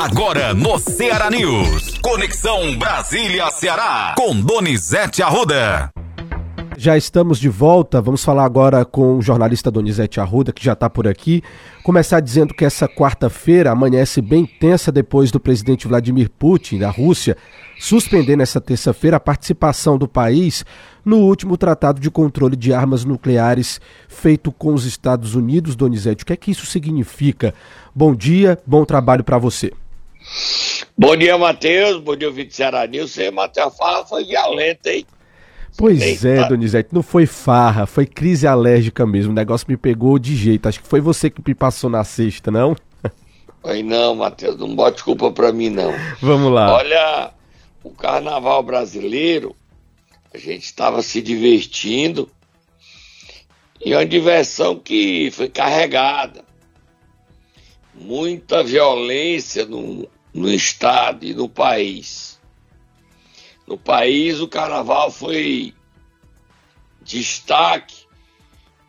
Agora no Ceará News. Conexão Brasília-Ceará. Com Donizete Arruda. Já estamos de volta. Vamos falar agora com o jornalista Donizete Arruda, que já está por aqui. Começar dizendo que essa quarta-feira amanhece bem tensa depois do presidente Vladimir Putin, da Rússia, suspender nessa terça-feira a participação do país no último tratado de controle de armas nucleares feito com os Estados Unidos. Donizete, o que é que isso significa? Bom dia, bom trabalho para você. Bom dia, Matheus. Bom dia, Vitor Ceará Nilson. Matheus, a fala foi violenta, hein? Pois Eita. é, Donizete, não foi farra, foi crise alérgica mesmo. O negócio me pegou de jeito. Acho que foi você que me passou na sexta, não? Foi não, Matheus, não bote culpa pra mim, não. Vamos lá. Olha, o carnaval brasileiro, a gente estava se divertindo e uma diversão que foi carregada. Muita violência no, no estado e no país no país, o carnaval foi destaque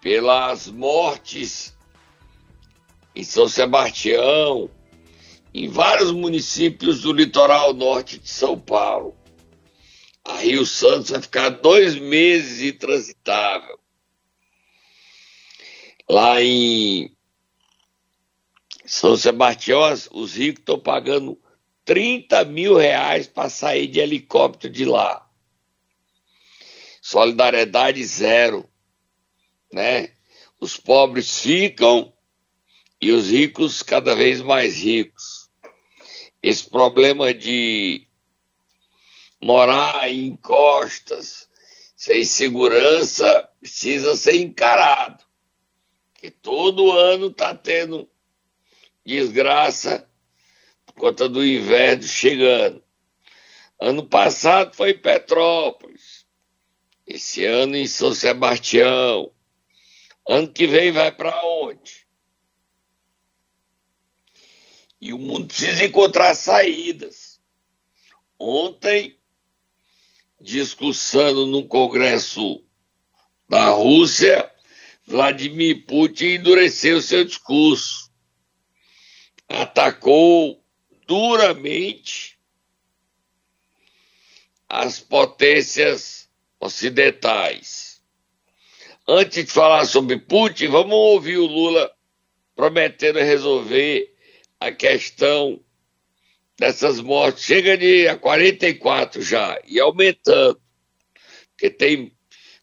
pelas mortes em São Sebastião, em vários municípios do litoral norte de São Paulo. A Rio Santos vai ficar dois meses intransitável. Lá em São Sebastião, os ricos estão pagando 30 mil reais para sair de helicóptero de lá. Solidariedade zero, né? Os pobres ficam e os ricos cada vez mais ricos. Esse problema de morar em costas, sem segurança, precisa ser encarado. Que todo ano está tendo desgraça conta do inverno chegando. Ano passado foi em Petrópolis, esse ano em São Sebastião. Ano que vem vai para onde? E o mundo precisa encontrar saídas. Ontem, discussando no Congresso da Rússia, Vladimir Putin endureceu seu discurso. Atacou duramente as potências ocidentais. Antes de falar sobre Putin, vamos ouvir o Lula prometendo resolver a questão dessas mortes. Chega de a 44 já e aumentando, porque tem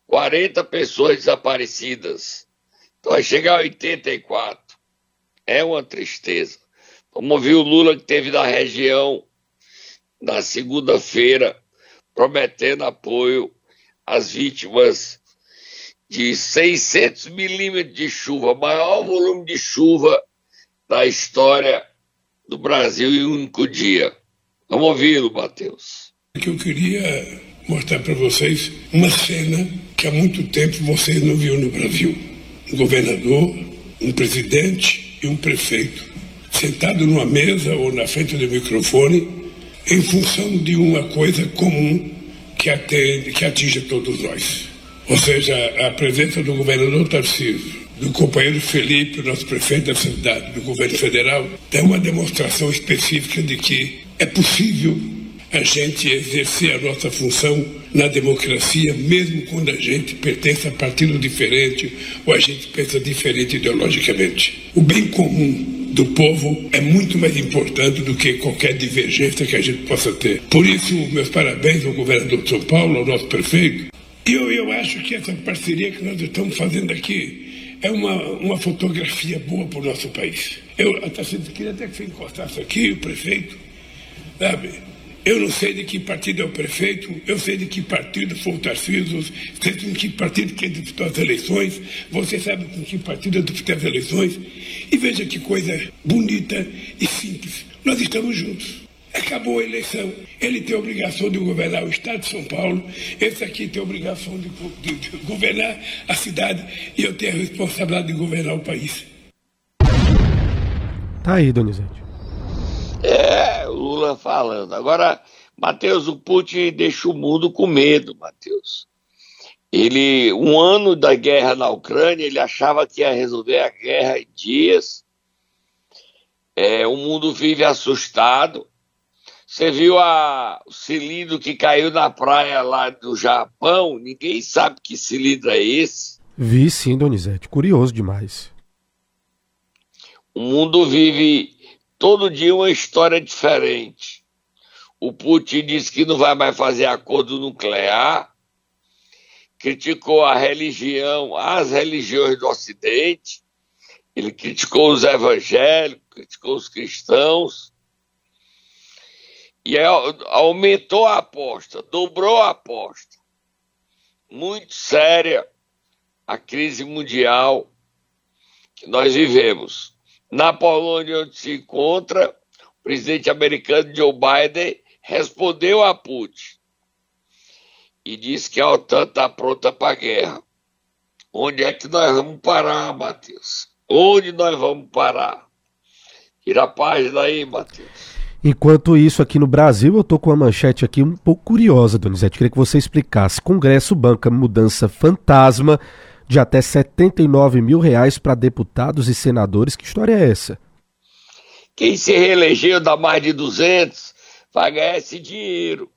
40 pessoas desaparecidas. Então vai chegar a 84. É uma tristeza. Vamos ouvir o Lula que teve na região na segunda-feira, prometendo apoio às vítimas de 600 milímetros de chuva, maior volume de chuva da história do Brasil em um único dia. Vamos ouvi-lo, Matheus. Que eu queria mostrar para vocês uma cena que há muito tempo vocês não viram no Brasil. Um governador, um presidente e um prefeito sentado numa mesa ou na frente do microfone, em função de uma coisa comum que, atende, que atinge todos nós. Ou seja, a presença do governador Tarcísio, do companheiro Felipe, nosso prefeito da cidade, do governo federal, é uma demonstração específica de que é possível a gente exercer a nossa função na democracia, mesmo quando a gente pertence a partido diferente ou a gente pensa diferente ideologicamente. O bem comum do povo é muito mais importante do que qualquer divergência que a gente possa ter. Por isso, meus parabéns ao governador de São Paulo, ao nosso prefeito. E eu, eu acho que essa parceria que nós estamos fazendo aqui é uma, uma fotografia boa para o nosso país. Eu até queria até que você encostasse aqui, o prefeito, sabe? Eu não sei de que partido é o prefeito, eu sei de que partido foi o Tarcísio, sei de que partido que disputou as eleições, você sabe com que partido eu disputei as eleições. E veja que coisa bonita e simples. Nós estamos juntos. Acabou a eleição. Ele tem a obrigação de governar o Estado de São Paulo, esse aqui tem a obrigação de, de, de governar a cidade e eu tenho a responsabilidade de governar o país. Tá aí, Donizete. É, Lula falando. Agora, Matheus, o Putin deixa o mundo com medo, Matheus. Ele, um ano da guerra na Ucrânia, ele achava que ia resolver a guerra em dias. É, o mundo vive assustado. Você viu a, o cilindro que caiu na praia lá do Japão? Ninguém sabe que cilindro é esse. Vi sim, Donizete. Curioso demais. O mundo vive todo dia uma história diferente. O Putin disse que não vai mais fazer acordo nuclear, criticou a religião, as religiões do Ocidente, ele criticou os evangélicos, criticou os cristãos, e aumentou a aposta, dobrou a aposta. Muito séria a crise mundial que nós vivemos. Na Polônia, onde se encontra, o presidente americano Joe Biden respondeu a Putin e disse que a OTAN está pronta para a guerra. Onde é que nós vamos parar, Matheus? Onde nós vamos parar? Tira a página aí, Matheus. Enquanto isso, aqui no Brasil, eu estou com uma manchete aqui um pouco curiosa, Donizete. Queria que você explicasse. Congresso banca mudança fantasma de até 79 mil reais para deputados e senadores. Que história é essa? Quem se reelegeu dá mais de 200 vai ganhar esse dinheiro.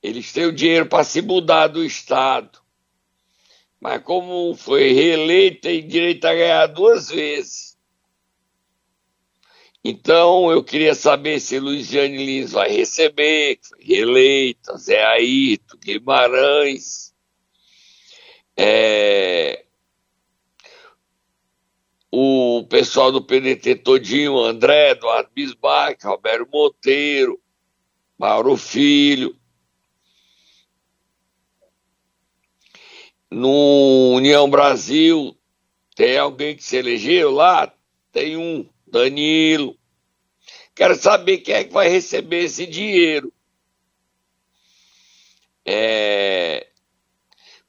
Eles têm o dinheiro para se mudar do Estado. Mas como foi reeleito, tem direito a ganhar duas vezes. Então eu queria saber se Luiziane Lins vai receber, que foi reeleita, Zé Ayrton, Guimarães é, o pessoal do PDT todinho, André, Eduardo Bismarck, Roberto Monteiro, Mauro Filho. No União Brasil, tem alguém que se elegeu lá? Tem um, Danilo. Quero saber quem é que vai receber esse dinheiro. É,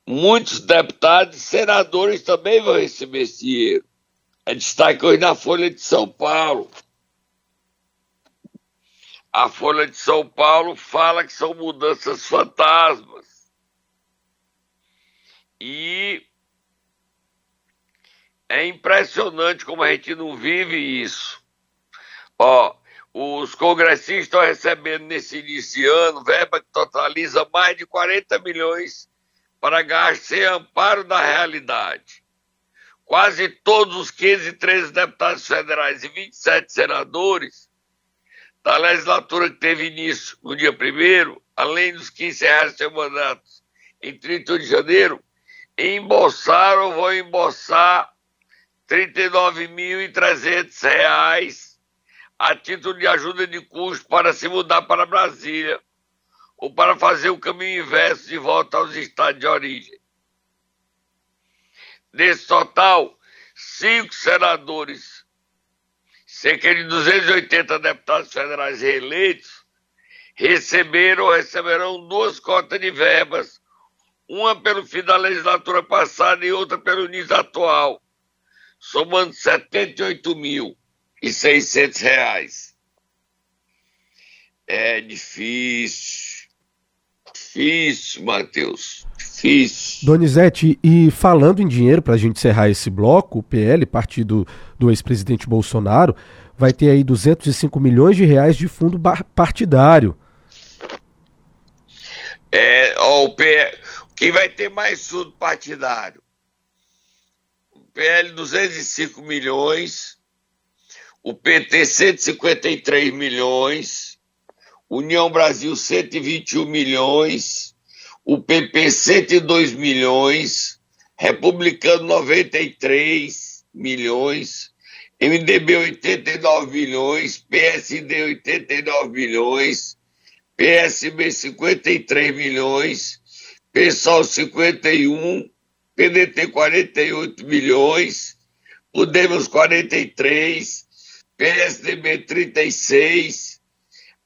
Muitos deputados e senadores também vão receber esse dinheiro. É destaque hoje na Folha de São Paulo. A Folha de São Paulo fala que são mudanças fantasmas. E é impressionante como a gente não vive isso. Ó, os congressistas estão recebendo nesse início de ano verba que totaliza mais de 40 milhões para gastos sem amparo da realidade. Quase todos os 15 e 13 deputados federais e 27 senadores da legislatura que teve início no dia 1 além dos que encerraram seus mandatos em 31 de janeiro, embolsaram ou vão embolsar R$ 39.300 a título de ajuda de custo para se mudar para Brasília ou para fazer o caminho inverso de volta aos estados de origem. Nesse total, cinco senadores, cerca de 280 deputados federais reeleitos, receberam ou receberão duas cotas de verbas, uma pelo fim da legislatura passada e outra pelo início atual, somando R$ 78.600. É difícil Difícil, Matheus. Difícil. Donizete, e falando em dinheiro, para a gente encerrar esse bloco, o PL, partido do ex-presidente Bolsonaro, vai ter aí 205 milhões de reais de fundo partidário. É, ó, o PL, quem vai ter mais fundo partidário? O PL 205 milhões, o PT 153 milhões, União Brasil 121 milhões, o PP 102 milhões, Republicano 93 milhões, MDB 89 milhões, PSD 89 milhões, PSB 53 milhões, PSOL 51, PDT 48 milhões, Podemos 43, PSDB 36,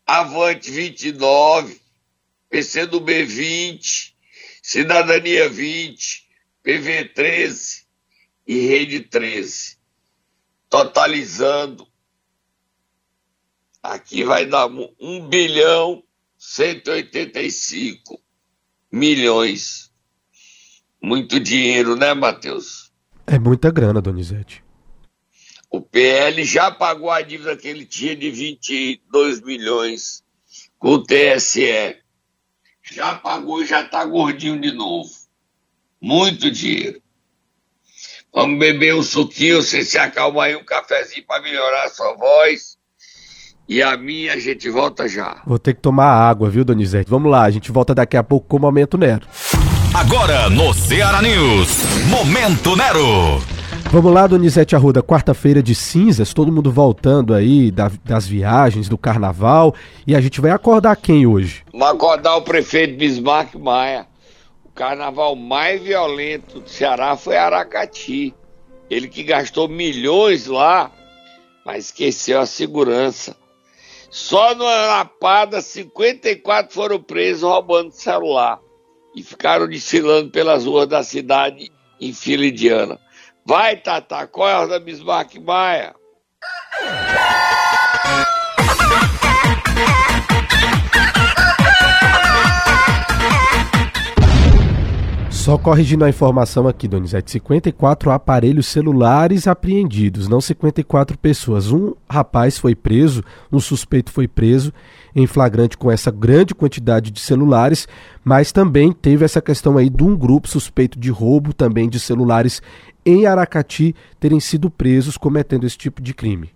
Avante 29, PCdoB 20, Cidadania 20, PV 13 e Rede 13. Totalizando, aqui vai dar 1 bilhão 185 milhões. Muito dinheiro, né, Matheus? É muita grana, Donizete. O PL já pagou a dívida que ele tinha de 22 milhões com o TSE. Já pagou e já está gordinho de novo. Muito dinheiro. Vamos beber um suquinho, você se acalma aí, um cafezinho para melhorar a sua voz. E a minha, a gente volta já. Vou ter que tomar água, viu, Donizete? Vamos lá, a gente volta daqui a pouco com o Momento Nero. Agora no Ceará News, Momento Nero. Vamos lá, Donizete Arruda, quarta-feira de cinzas, todo mundo voltando aí da, das viagens, do carnaval, e a gente vai acordar quem hoje? Vamos acordar o prefeito Bismarck Maia. O carnaval mais violento do Ceará foi Aracati. Ele que gastou milhões lá, mas esqueceu a segurança. Só no Lapada, 54 foram presos roubando celular e ficaram desfilando pelas ruas da cidade em fila indiana. Vai, Tata, corda Bismarck Maia. Só corrigindo a informação aqui, Donizete, 54 aparelhos celulares apreendidos, não 54 pessoas. Um rapaz foi preso, um suspeito foi preso em flagrante com essa grande quantidade de celulares, mas também teve essa questão aí de um grupo suspeito de roubo também de celulares em Aracati terem sido presos cometendo esse tipo de crime.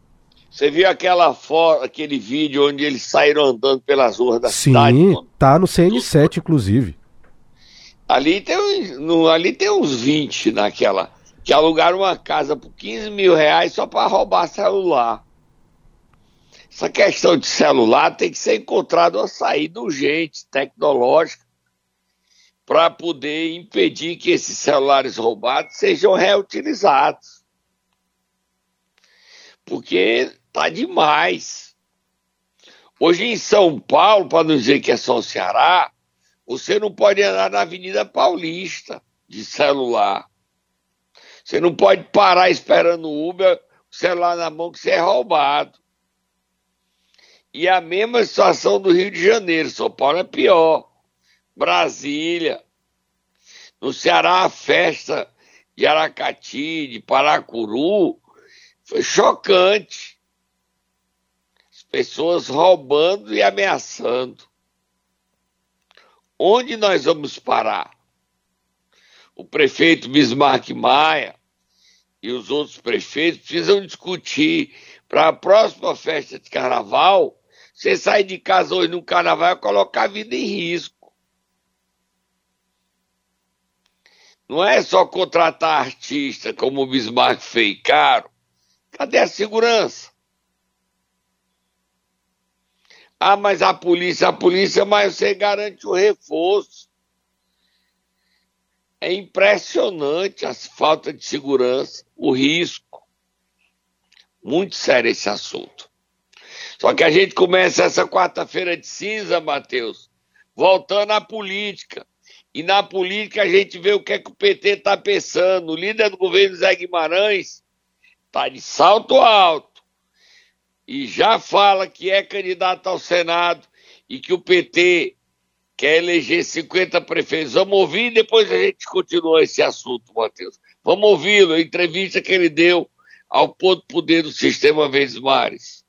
Você viu aquela foto, aquele vídeo onde eles saíram andando pelas ruas da Sim, cidade? Sim, tá no CN7, inclusive. Ali tem, no, ali tem uns 20 naquela. Que alugaram uma casa por 15 mil reais só para roubar celular. Essa questão de celular tem que ser encontrada uma saída urgente, tecnológica, para poder impedir que esses celulares roubados sejam reutilizados. Porque tá demais. Hoje em São Paulo, para não dizer que é só o Ceará, você não pode andar na Avenida Paulista de celular. Você não pode parar esperando o Uber, o celular na mão que você é roubado. E a mesma situação do Rio de Janeiro. São Paulo é pior. Brasília. No Ceará, a festa de Aracati, de Paracuru, foi chocante. As pessoas roubando e ameaçando. Onde nós vamos parar? O prefeito Bismarck Maia e os outros prefeitos precisam discutir para a próxima festa de carnaval. Você sair de casa hoje no carnaval é colocar a vida em risco. Não é só contratar artista como o Bismarck fez caro. Cadê a segurança? Ah, mas a polícia, a polícia, mas você garante o reforço. É impressionante a falta de segurança, o risco. Muito sério esse assunto. Só que a gente começa essa quarta-feira de cinza, Matheus, voltando à política. E na política a gente vê o que é que o PT está pensando. O líder do governo, Zé Guimarães, está de salto alto e já fala que é candidato ao Senado e que o PT quer eleger 50 prefeitos. Vamos ouvir e depois a gente continua esse assunto, Matheus. Vamos ouvi-lo, a entrevista que ele deu ao Ponto Poder do Sistema Verdes Mares.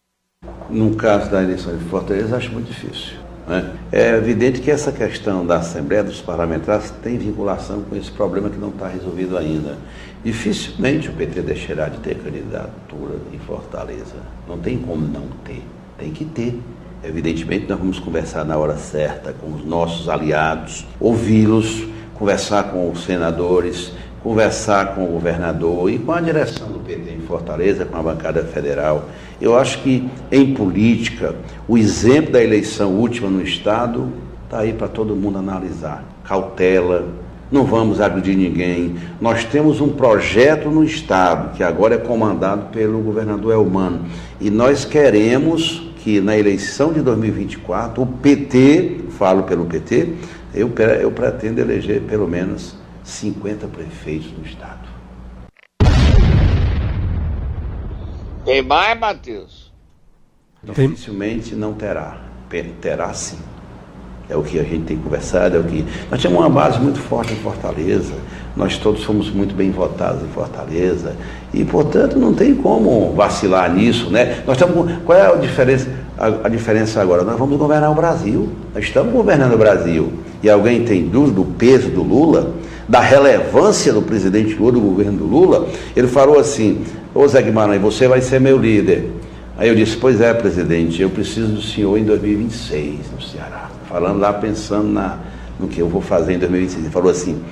No caso da eleição de Fortaleza, acho muito difícil. Né? É evidente que essa questão da Assembleia dos Parlamentares tem vinculação com esse problema que não está resolvido ainda. Dificilmente o PT deixará de ter candidatura em Fortaleza. Não tem como não ter. Tem que ter. Evidentemente, nós vamos conversar na hora certa com os nossos aliados, ouvi-los, conversar com os senadores, conversar com o governador e com a direção do PT em Fortaleza, com a bancada federal. Eu acho que em política, o exemplo da eleição última no Estado está aí para todo mundo analisar. Cautela, não vamos agredir ninguém. Nós temos um projeto no Estado, que agora é comandado pelo governador Elmano, e nós queremos que na eleição de 2024 o PT, falo pelo PT, eu, eu pretendo eleger pelo menos 50 prefeitos no Estado. Tem mais, Matheus? Dificilmente não terá. Terá sim. É o que a gente tem conversado, é o que. Nós temos uma base muito forte em Fortaleza, nós todos fomos muito bem votados em Fortaleza, e portanto não tem como vacilar nisso, né? Nós estamos. Qual é a diferença, a, a diferença agora? Nós vamos governar o Brasil. Nós estamos governando o Brasil. E alguém tem dúvida do peso do Lula, da relevância do presidente Lula, do governo do Lula? Ele falou assim: Ô Zé Guimarães, você vai ser meu líder. Aí eu disse: Pois é, presidente, eu preciso do senhor em 2026 no Ceará. Falando lá, pensando na, no que eu vou fazer em 2026. Ele falou assim: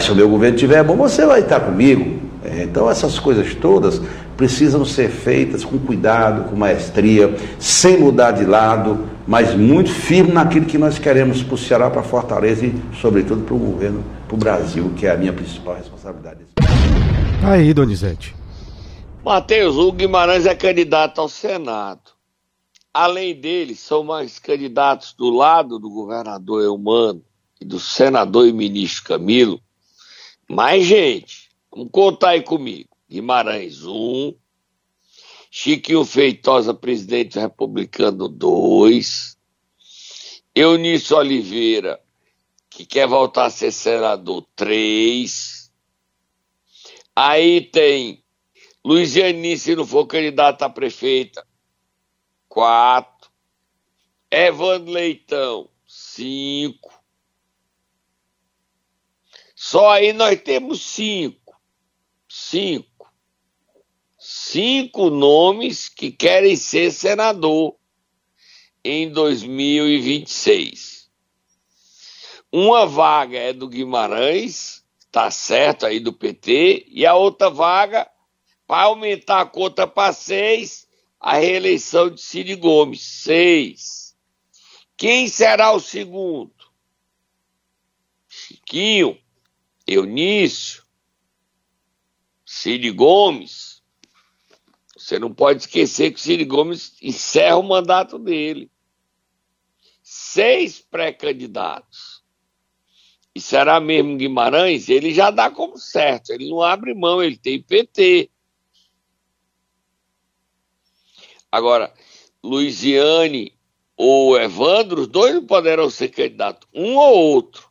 se o meu governo estiver bom, você vai estar comigo. É, então essas coisas todas precisam ser feitas com cuidado, com maestria, sem mudar de lado, mas muito firme naquilo que nós queremos para o Ceará, para Fortaleza e, sobretudo, para o governo, para o Brasil, que é a minha principal responsabilidade. Aí, Donizete. Matheus, o Guimarães é candidato ao Senado. Além dele, são mais candidatos do lado do governador Eumano e do senador e ministro Camilo, mais gente. Contar aí comigo. Guimarães, um. Chiquinho Feitosa, presidente republicano, dois. Eunício Oliveira, que quer voltar a ser senador, três. Aí tem Luiziane, se não for candidato a prefeita, quatro. Evandro Leitão, cinco. Só aí nós temos cinco. Cinco. Cinco nomes que querem ser senador em 2026. Uma vaga é do Guimarães, tá certo aí do PT, e a outra vaga, para aumentar a conta para seis, a reeleição de Cid Gomes, seis. Quem será o segundo? Chiquinho. Eunício, Cid Gomes. Você não pode esquecer que o Cid Gomes encerra o mandato dele. Seis pré-candidatos. E será mesmo Guimarães? Ele já dá como certo, ele não abre mão, ele tem PT. Agora, Luiziane ou Evandro, os dois não poderão ser candidatos, um ou outro.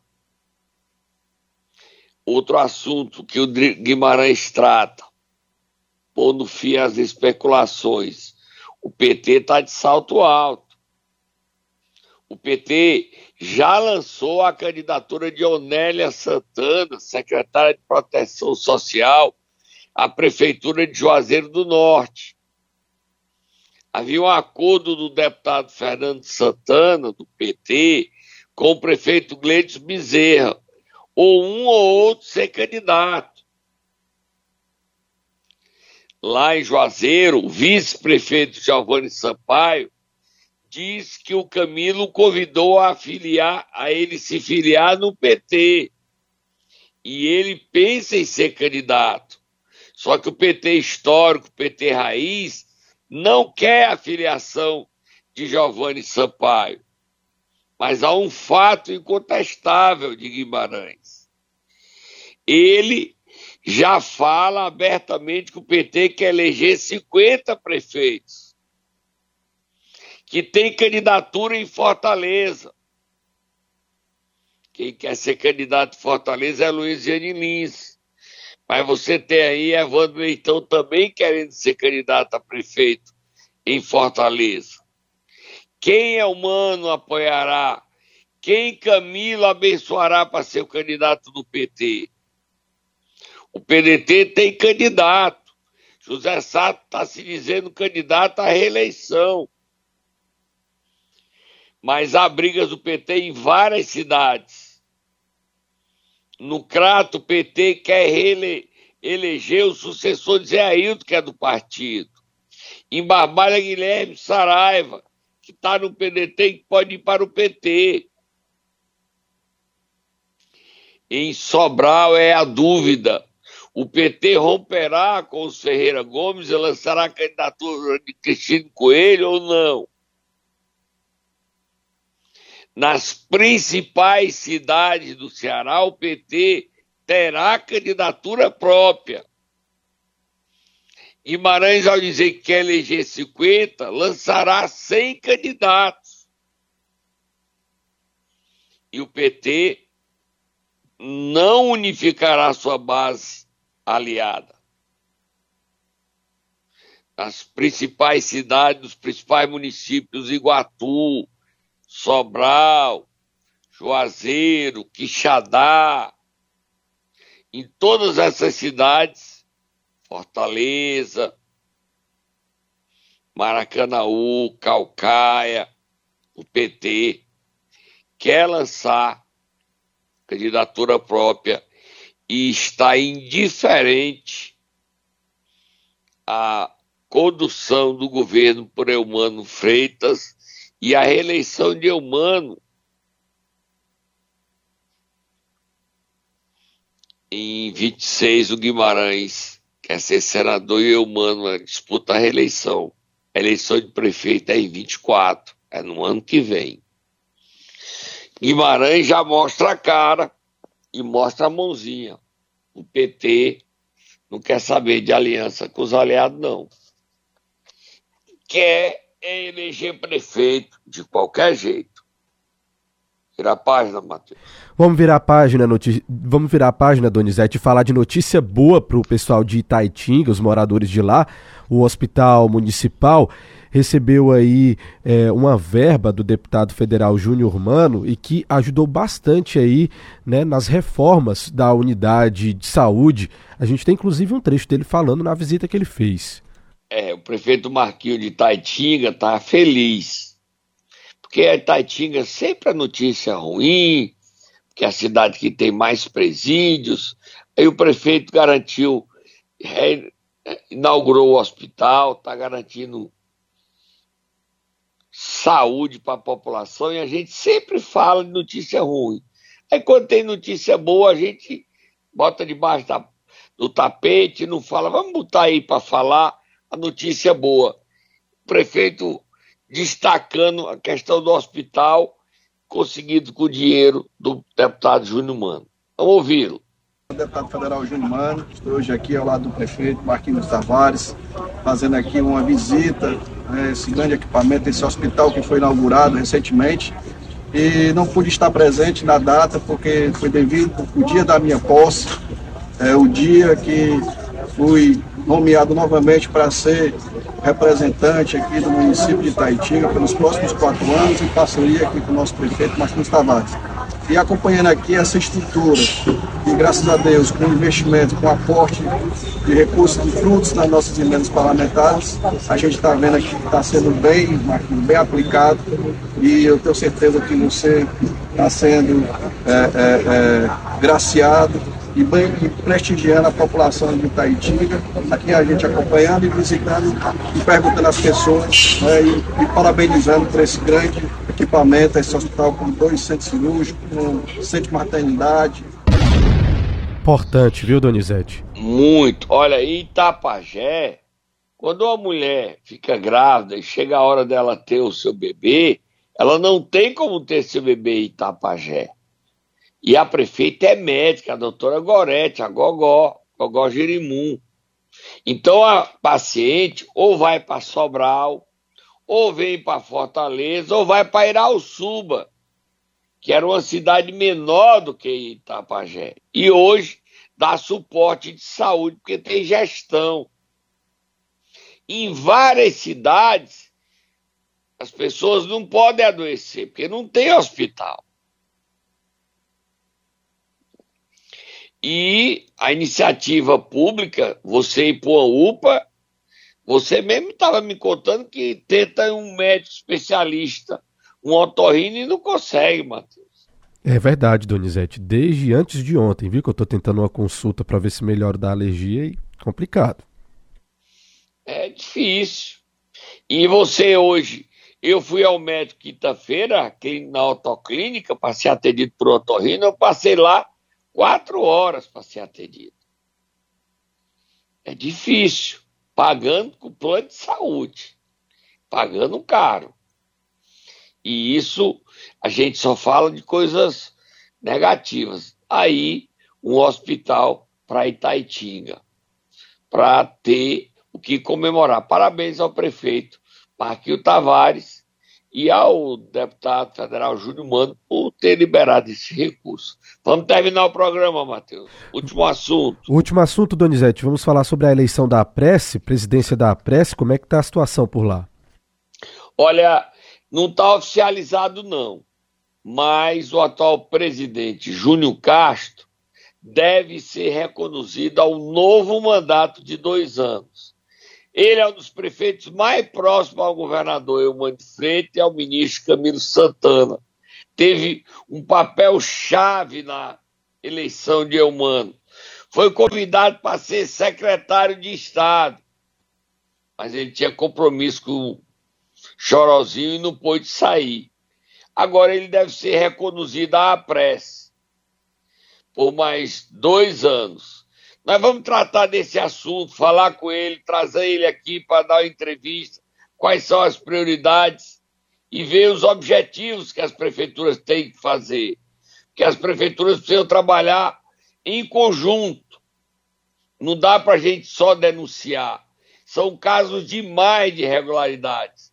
Outro assunto que o Guimarães trata, pondo fim às especulações. O PT está de salto alto. O PT já lançou a candidatura de Onélia Santana, secretária de Proteção Social, à Prefeitura de Juazeiro do Norte. Havia um acordo do deputado Fernando Santana, do PT, com o prefeito Gleides Bezerra ou um ou outro ser candidato. Lá em Juazeiro, o vice-prefeito Giovanni Sampaio diz que o Camilo convidou a a ele se filiar no PT. E ele pensa em ser candidato. Só que o PT histórico, o PT raiz, não quer a filiação de Giovanni Sampaio. Mas há um fato incontestável de Guimarães. Ele já fala abertamente que o PT quer eleger 50 prefeitos, que tem candidatura em Fortaleza. Quem quer ser candidato em Fortaleza é Luiz Lins. Mas você tem aí Evandro Leitão também querendo ser candidato a prefeito em Fortaleza. Quem é humano apoiará? Quem Camilo abençoará para ser o candidato do PT? O PDT tem candidato. José Sato está se dizendo candidato à reeleição. Mas há brigas do PT em várias cidades. No Crato, o PT quer eleger o sucessor de Zé Ailton, que é do partido. Em Barbalha, Guilherme Saraiva que está no PDT e pode ir para o PT. Em Sobral é a dúvida. O PT romperá com o Ferreira Gomes e lançará a candidatura de Cristina Coelho ou não? Nas principais cidades do Ceará, o PT terá candidatura própria. Guimarães, ao dizer que quer eleger 50, lançará 100 candidatos. e o PT não unificará sua base aliada. As principais cidades, os principais municípios, Iguatu, Sobral, Juazeiro, Quixadá, em todas essas cidades, Fortaleza, Maracanaú, Calcaia, o PT, quer lançar candidatura própria e está indiferente à condução do governo por Eumano Freitas e à reeleição de Eumano em 26 o Guimarães quer ser senador e Eumano disputa a reeleição. A eleição de prefeito é em 24, é no ano que vem. Guimarães já mostra a cara e mostra a mãozinha. O PT não quer saber de aliança com os aliados, não. Quer eleger prefeito de qualquer jeito. Virar a página, Matheus. Vamos virar a página, notícia... vamos virar a página, Donizete, e falar de notícia boa para o pessoal de Itaitinga, os moradores de lá. O hospital municipal recebeu aí é, uma verba do deputado federal Júnior Mano e que ajudou bastante aí né, nas reformas da unidade de saúde. A gente tem inclusive um trecho dele falando na visita que ele fez. É, o prefeito Marquinho de Itaitinga está feliz porque a Itaitinga sempre a notícia ruim, que é a cidade que tem mais presídios. Aí o prefeito garantiu, inaugurou o hospital, está garantindo saúde para a população e a gente sempre fala de notícia ruim. Aí quando tem notícia boa, a gente bota debaixo da, do tapete, não fala, vamos botar aí para falar a notícia boa. O prefeito destacando a questão do hospital conseguido com o dinheiro do deputado Júnior Mano. Vamos ouvi-lo. Deputado Federal Júnior Mano, estou hoje aqui ao lado do prefeito Marquinhos Tavares, fazendo aqui uma visita a esse grande equipamento, esse hospital que foi inaugurado recentemente. E não pude estar presente na data porque foi devido o dia da minha posse, é, o dia que fui nomeado novamente para ser representante aqui do município de Itaitinga pelos próximos quatro anos, em parceria aqui com o nosso prefeito Martins Tavares. E acompanhando aqui essa estrutura, e graças a Deus, com investimento, com aporte de recursos e frutos nas nossas emendas parlamentares, a gente está vendo aqui que está sendo bem, bem aplicado e eu tenho certeza que você está sendo é, é, é, graciado e, bem, e prestigiando a população de Itaitinga, aqui a gente acompanhando e visitando e perguntando às pessoas né, e, e, parabenizando por esse grande equipamento, esse hospital com dois centros cirúrgicos, com centro de maternidade. Importante, viu, Donizete? Muito. Olha, em Itapajé, quando uma mulher fica grávida e chega a hora dela ter o seu bebê, ela não tem como ter seu bebê em Itapajé. E a prefeita é médica, a doutora Gorete, a Gogó, Gogó Jerimum. Então a paciente ou vai para Sobral, ou vem para Fortaleza, ou vai para Irauçuba, que era uma cidade menor do que Itapajé. E hoje dá suporte de saúde, porque tem gestão. Em várias cidades, as pessoas não podem adoecer, porque não tem hospital. E a iniciativa pública, você ir para uma UPA, você mesmo estava me contando que tenta um médico especialista, um otorrino e não consegue, Matheus. É verdade, Donizete. Desde antes de ontem, viu que eu estou tentando uma consulta para ver se melhora da alergia e complicado. É difícil. E você hoje, eu fui ao médico quinta-feira, na autoclínica, para ser atendido por otorrino, eu passei lá quatro horas para ser atendido. É difícil, pagando com plano de saúde, pagando caro. E isso a gente só fala de coisas negativas. Aí, um hospital para Itaitinga, para ter o que comemorar. Parabéns ao prefeito Marquinho Tavares e ao deputado federal Júnior Mano por ter liberado esse recurso. Vamos terminar o programa, Matheus. Último assunto. Último assunto, Donizete. Vamos falar sobre a eleição da Prece, presidência da Prece. Como é que está a situação por lá? Olha, não está oficializado, não. Mas o atual presidente, Júnior Castro, deve ser reconduzido ao novo mandato de dois anos. Ele é um dos prefeitos mais próximos ao governador Eumano de Freitas e ao ministro Camilo Santana. Teve um papel chave na eleição de Eumano. Foi convidado para ser secretário de Estado, mas ele tinha compromisso com o Chorozinho e não pôde sair. Agora ele deve ser reconduzido à prece por mais dois anos. Nós vamos tratar desse assunto, falar com ele, trazer ele aqui para dar uma entrevista, quais são as prioridades e ver os objetivos que as prefeituras têm que fazer. Que as prefeituras precisam trabalhar em conjunto. Não dá para a gente só denunciar. São casos demais de irregularidades.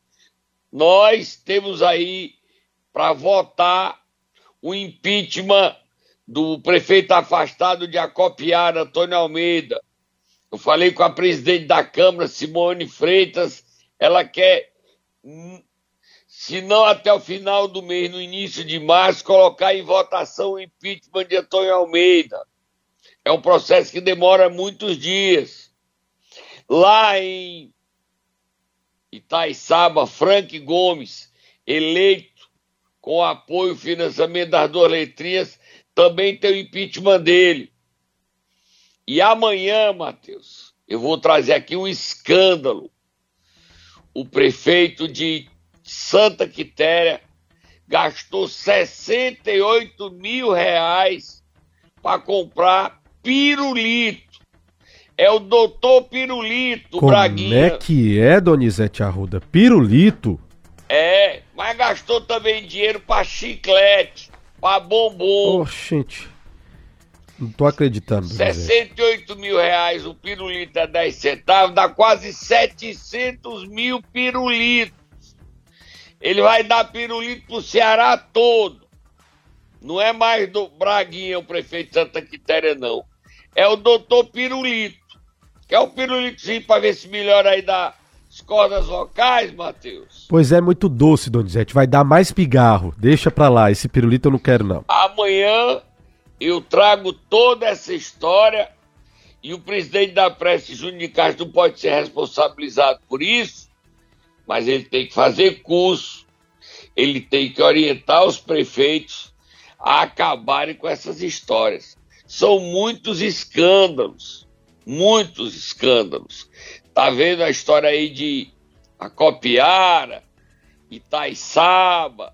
Nós temos aí para votar o impeachment do prefeito afastado de Acopiara, Antônio Almeida. Eu falei com a presidente da Câmara, Simone Freitas, ela quer, se não até o final do mês, no início de março, colocar em votação o impeachment de Antônio Almeida. É um processo que demora muitos dias. Lá em Itaiçaba, Frank Gomes, eleito com apoio e financiamento das duas letrinhas, também tem o impeachment dele. E amanhã, Matheus, eu vou trazer aqui um escândalo. O prefeito de Santa Quitéria gastou 68 mil reais para comprar pirulito. É o doutor Pirulito, Como Braguinha. Como é que é, Donizete Arruda? Pirulito? É, mas gastou também dinheiro para chiclete para bombom. Oh, gente. Não tô acreditando. 68 mil reais o pirulito a 10 centavos, dá quase 700 mil pirulitos. Ele vai dar pirulito pro Ceará todo. Não é mais do Braguinha, o prefeito de Santa Quitéria, não. É o doutor Pirulito. Que é o pirulitozinho para ver se melhora aí da, as cordas vocais, Matheus? Pois é, muito doce, Donizete. Vai dar mais pigarro. Deixa pra lá, esse pirulito eu não quero, não. Amanhã eu trago toda essa história e o presidente da Prece, Júnior de Castro, não pode ser responsabilizado por isso, mas ele tem que fazer curso, ele tem que orientar os prefeitos a acabarem com essas histórias. São muitos escândalos, muitos escândalos. Tá vendo a história aí de Acopiara, Itaiçaba,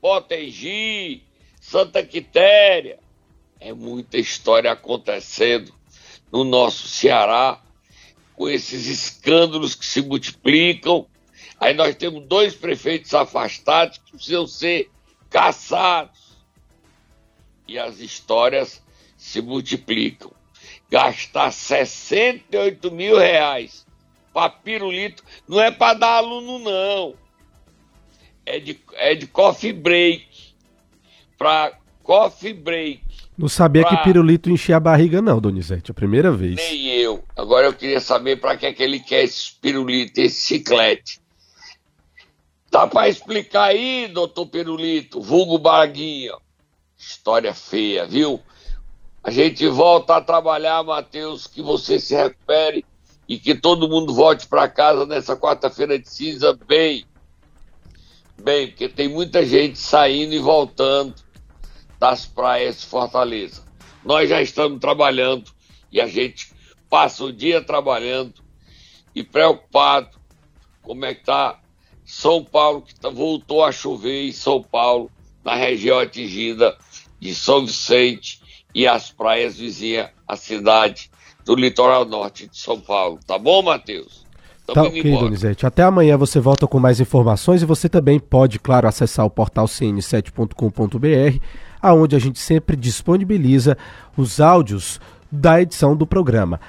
Potengi, Santa Quitéria. É muita história acontecendo no nosso Ceará, com esses escândalos que se multiplicam. Aí nós temos dois prefeitos afastados que precisam ser caçados. E as histórias se multiplicam gastar 68 mil reais para pirulito não é para dar aluno, não. É de, é de coffee break. Para coffee break. Não sabia pra... que pirulito enchia a barriga, não, Donizete. A primeira vez. Nem eu. Agora eu queria saber para que, é que ele quer esse pirulito, esse chiclete. Dá para explicar aí, doutor Pirulito, vulgo Barguinha. História feia, viu? A gente volta a trabalhar, Matheus, que você se recupere e que todo mundo volte para casa nessa quarta-feira de cinza bem. Bem, porque tem muita gente saindo e voltando das praias de Fortaleza. Nós já estamos trabalhando e a gente passa o dia trabalhando e preocupado como é que está São Paulo, que tá, voltou a chover em São Paulo, na região atingida de São Vicente e as praias vizinhas à cidade do litoral norte de São Paulo. Tá bom, Matheus? Tá ok, embora. Donizete. Até amanhã você volta com mais informações e você também pode, claro, acessar o portal cn7.com.br, aonde a gente sempre disponibiliza os áudios da edição do programa.